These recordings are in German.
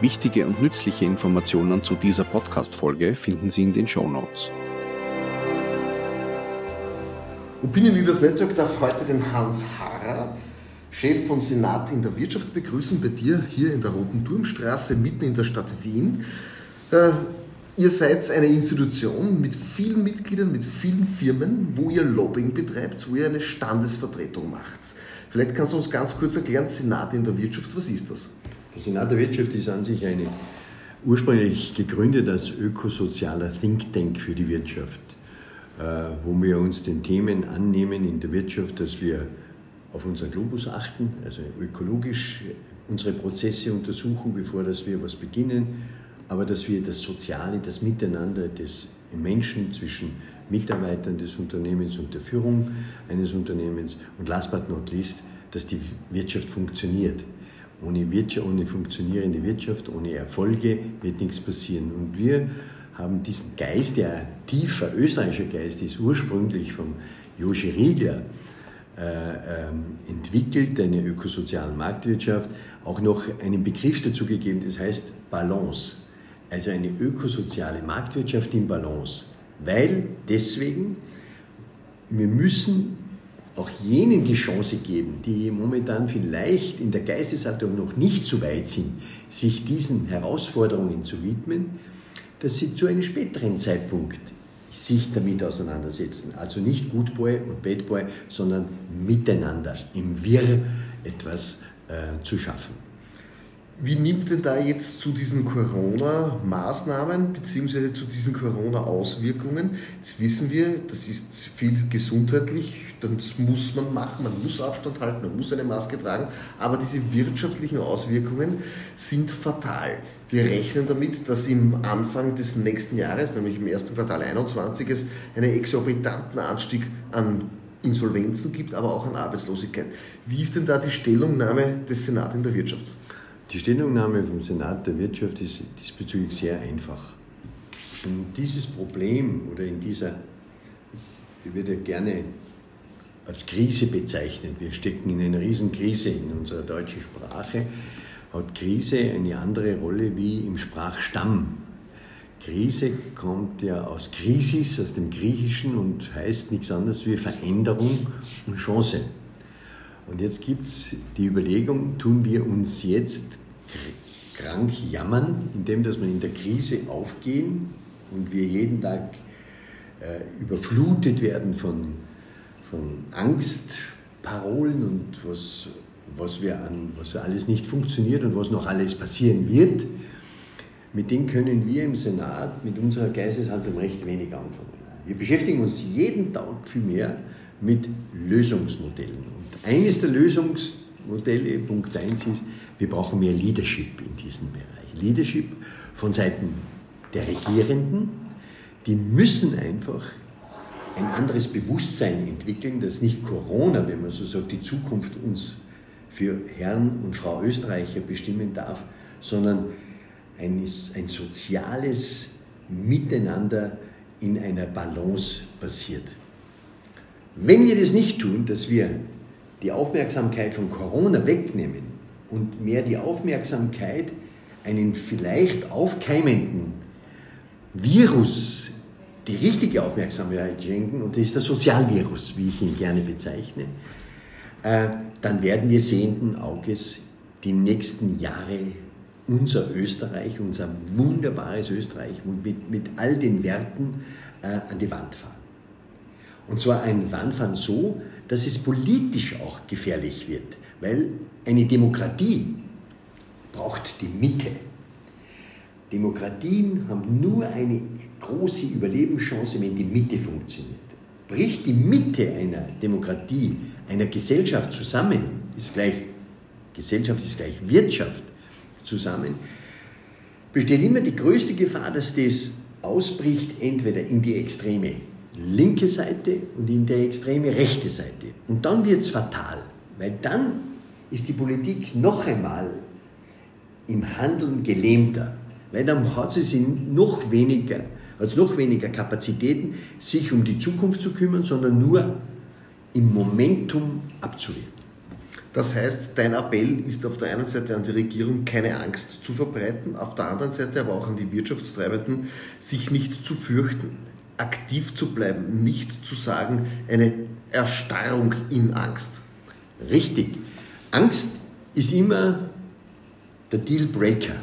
Wichtige und nützliche Informationen zu dieser Podcast-Folge finden Sie in den Show Notes. Opinion Leaders Network darf heute den Hans Harrer, Chef von Senat in der Wirtschaft, begrüßen bei dir hier in der Roten Turmstraße mitten in der Stadt Wien. Äh, ihr seid eine Institution mit vielen Mitgliedern, mit vielen Firmen, wo ihr Lobbying betreibt, wo ihr eine Standesvertretung macht. Vielleicht kannst du uns ganz kurz erklären, Senat in der Wirtschaft, was ist das? Der Senat der Wirtschaft ist an sich eine ursprünglich gegründet als ökosozialer Think Tank für die Wirtschaft, äh, wo wir uns den Themen annehmen in der Wirtschaft, dass wir auf unseren Globus achten, also ökologisch unsere Prozesse untersuchen, bevor dass wir was beginnen, aber dass wir das Soziale, das Miteinander des Menschen zwischen Mitarbeitern des Unternehmens und der Führung eines Unternehmens und last but not least, dass die Wirtschaft funktioniert. Ohne, Wirtschaft, ohne funktionierende Wirtschaft, ohne Erfolge wird nichts passieren. Und wir haben diesen Geist, der tiefer österreichischer Geist ist, ursprünglich vom Joshi Riegler äh, ähm, entwickelt, eine ökosoziale Marktwirtschaft, auch noch einen Begriff dazu gegeben, das heißt Balance. Also eine ökosoziale Marktwirtschaft in Balance. Weil deswegen, wir müssen auch jenen die Chance geben, die momentan vielleicht in der Geisteshaltung noch nicht so weit sind, sich diesen Herausforderungen zu widmen, dass sie zu einem späteren Zeitpunkt sich damit auseinandersetzen. Also nicht Good Boy und Bad Boy, sondern miteinander im Wirr etwas äh, zu schaffen. Wie nimmt denn da jetzt zu diesen Corona-Maßnahmen bzw. zu diesen Corona-Auswirkungen? Jetzt wissen wir, das ist viel gesundheitlich, das muss man machen, man muss Abstand halten, man muss eine Maske tragen, aber diese wirtschaftlichen Auswirkungen sind fatal. Wir rechnen damit, dass im Anfang des nächsten Jahres, nämlich im ersten Quartal 2021, es einen exorbitanten Anstieg an Insolvenzen gibt, aber auch an Arbeitslosigkeit. Wie ist denn da die Stellungnahme des Senats in der Wirtschaft? Die Stellungnahme vom Senat der Wirtschaft ist diesbezüglich sehr einfach. In dieses Problem oder in dieser, ich würde gerne als Krise bezeichnen, wir stecken in einer Riesenkrise in unserer deutschen Sprache, hat Krise eine andere Rolle wie im Sprachstamm. Krise kommt ja aus Krisis, aus dem Griechischen und heißt nichts anderes wie Veränderung und Chance. Und jetzt gibt es die Überlegung, tun wir uns jetzt krank jammern, indem dass wir in der Krise aufgehen und wir jeden Tag äh, überflutet werden von, von Angstparolen und was, was, wir an, was alles nicht funktioniert und was noch alles passieren wird, mit denen können wir im Senat mit unserer Geisteshaltung recht wenig anfangen. Wir beschäftigen uns jeden Tag viel mehr mit Lösungsmodellen. Und eines der Lösungsmodelle, Punkt 1 ist, wir brauchen mehr Leadership in diesem Bereich. Leadership von Seiten der Regierenden, die müssen einfach ein anderes Bewusstsein entwickeln, dass nicht Corona, wenn man so sagt, die Zukunft uns für Herrn und Frau Österreicher bestimmen darf, sondern ein, ein soziales Miteinander in einer Balance passiert. Wenn wir das nicht tun, dass wir die Aufmerksamkeit von Corona wegnehmen und mehr die Aufmerksamkeit einen vielleicht aufkeimenden Virus die richtige Aufmerksamkeit schenken, und das ist der Sozialvirus, wie ich ihn gerne bezeichne, äh, dann werden wir sehenden Auges die nächsten Jahre unser Österreich, unser wunderbares Österreich mit, mit all den Werten äh, an die Wand fahren. Und zwar ein Wandfahren so, dass es politisch auch gefährlich wird, weil eine Demokratie braucht die Mitte. Demokratien haben nur eine große Überlebenschance, wenn die Mitte funktioniert. Bricht die Mitte einer Demokratie, einer Gesellschaft zusammen, ist gleich, Gesellschaft ist gleich Wirtschaft zusammen, besteht immer die größte Gefahr, dass das ausbricht, entweder in die extreme linke Seite und in die extreme rechte Seite. Und dann wird es fatal, weil dann ist die Politik noch einmal im Handeln gelähmter, weil dann hat sie noch weniger, hat noch weniger Kapazitäten, sich um die Zukunft zu kümmern, sondern nur im Momentum abzuwählen. Das heißt, dein Appell ist auf der einen Seite an die Regierung, keine Angst zu verbreiten, auf der anderen Seite aber auch an die Wirtschaftstreibenden, sich nicht zu fürchten, aktiv zu bleiben, nicht zu sagen, eine Erstarrung in Angst. Richtig. Angst ist immer der Dealbreaker.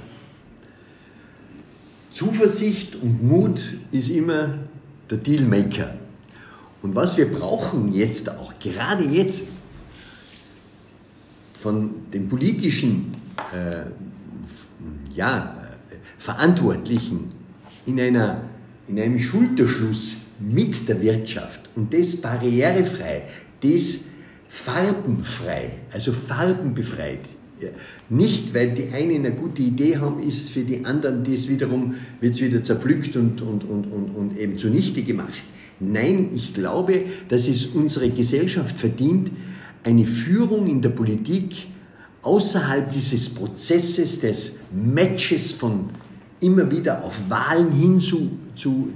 Zuversicht und Mut ist immer der Dealmaker. Und was wir brauchen jetzt auch, gerade jetzt, von den politischen äh, ja, Verantwortlichen in, einer, in einem Schulterschluss mit der Wirtschaft und das barrierefrei, das farbenfrei, also farbenbefreit. Nicht, weil die einen eine gute Idee haben, ist für die anderen das wiederum, wird es wieder zerpflückt und, und, und, und, und eben zunichte gemacht. Nein, ich glaube, dass es unsere Gesellschaft verdient, eine Führung in der Politik außerhalb dieses Prozesses des Matches von immer wieder auf Wahlen hin zu, zu,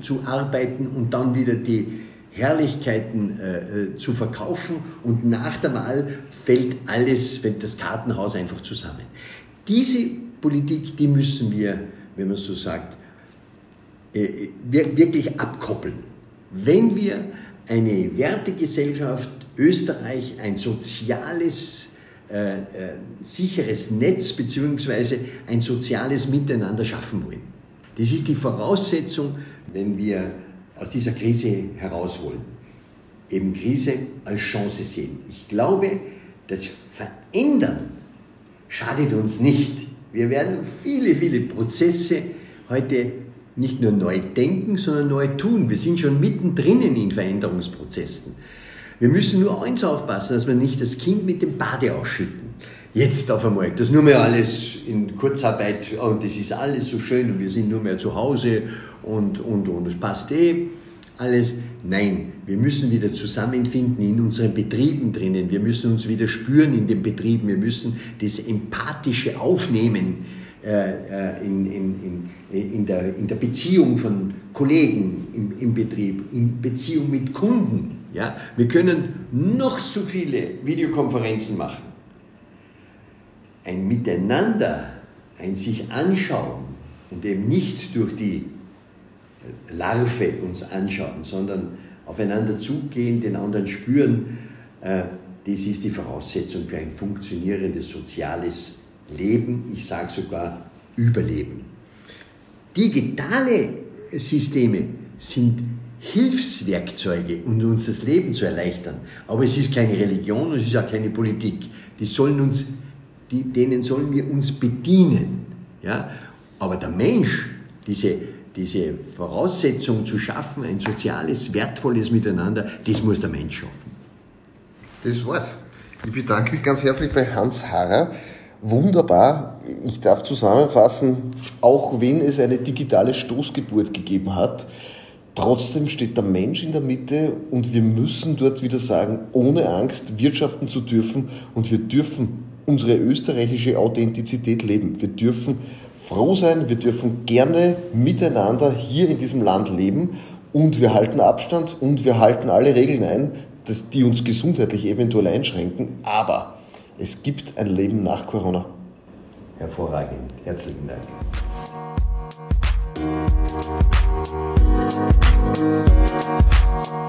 und dann wieder die Herrlichkeiten äh, äh, zu verkaufen und nach der Wahl fällt alles, fällt das Kartenhaus einfach zusammen. Diese Politik, die müssen wir, wenn man so sagt, äh, wirklich abkoppeln. Wenn wir eine Wertegesellschaft Österreich ein soziales, äh, äh, sicheres Netz bzw. ein soziales Miteinander schaffen wollen. Das ist die Voraussetzung, wenn wir aus dieser Krise heraus wollen. Eben Krise als Chance sehen. Ich glaube, das Verändern schadet uns nicht. Wir werden viele, viele Prozesse heute nicht nur neu denken, sondern neu tun. Wir sind schon mittendrin in Veränderungsprozessen. Wir müssen nur eins aufpassen, dass wir nicht das Kind mit dem Bade ausschütten. Jetzt auf einmal, das nur mehr alles in Kurzarbeit und das ist alles so schön und wir sind nur mehr zu Hause und, und, und es passt eh alles. Nein, wir müssen wieder zusammenfinden in unseren Betrieben drinnen. Wir müssen uns wieder spüren in den Betrieben. Wir müssen das Empathische aufnehmen äh, äh, in, in, in, in, der, in der Beziehung von Kollegen im, im Betrieb, in Beziehung mit Kunden. Ja? Wir können noch so viele Videokonferenzen machen. Ein Miteinander, ein sich anschauen und eben nicht durch die Larve uns anschauen, sondern aufeinander zugehen, den anderen spüren, äh, das ist die Voraussetzung für ein funktionierendes soziales Leben, ich sage sogar Überleben. Digitale Systeme sind Hilfswerkzeuge, um uns das Leben zu erleichtern. Aber es ist keine Religion und es ist auch keine Politik. Die sollen uns, die, denen sollen wir uns bedienen. Ja? Aber der Mensch, diese, diese Voraussetzung zu schaffen, ein soziales, wertvolles Miteinander, das muss der Mensch schaffen. Das war's. Ich bedanke mich ganz herzlich bei Hans Harrer. Wunderbar. Ich darf zusammenfassen, auch wenn es eine digitale Stoßgeburt gegeben hat, Trotzdem steht der Mensch in der Mitte und wir müssen dort wieder sagen, ohne Angst wirtschaften zu dürfen und wir dürfen unsere österreichische Authentizität leben. Wir dürfen froh sein, wir dürfen gerne miteinander hier in diesem Land leben und wir halten Abstand und wir halten alle Regeln ein, die uns gesundheitlich eventuell einschränken, aber es gibt ein Leben nach Corona. Hervorragend. Herzlichen Dank. Thank you.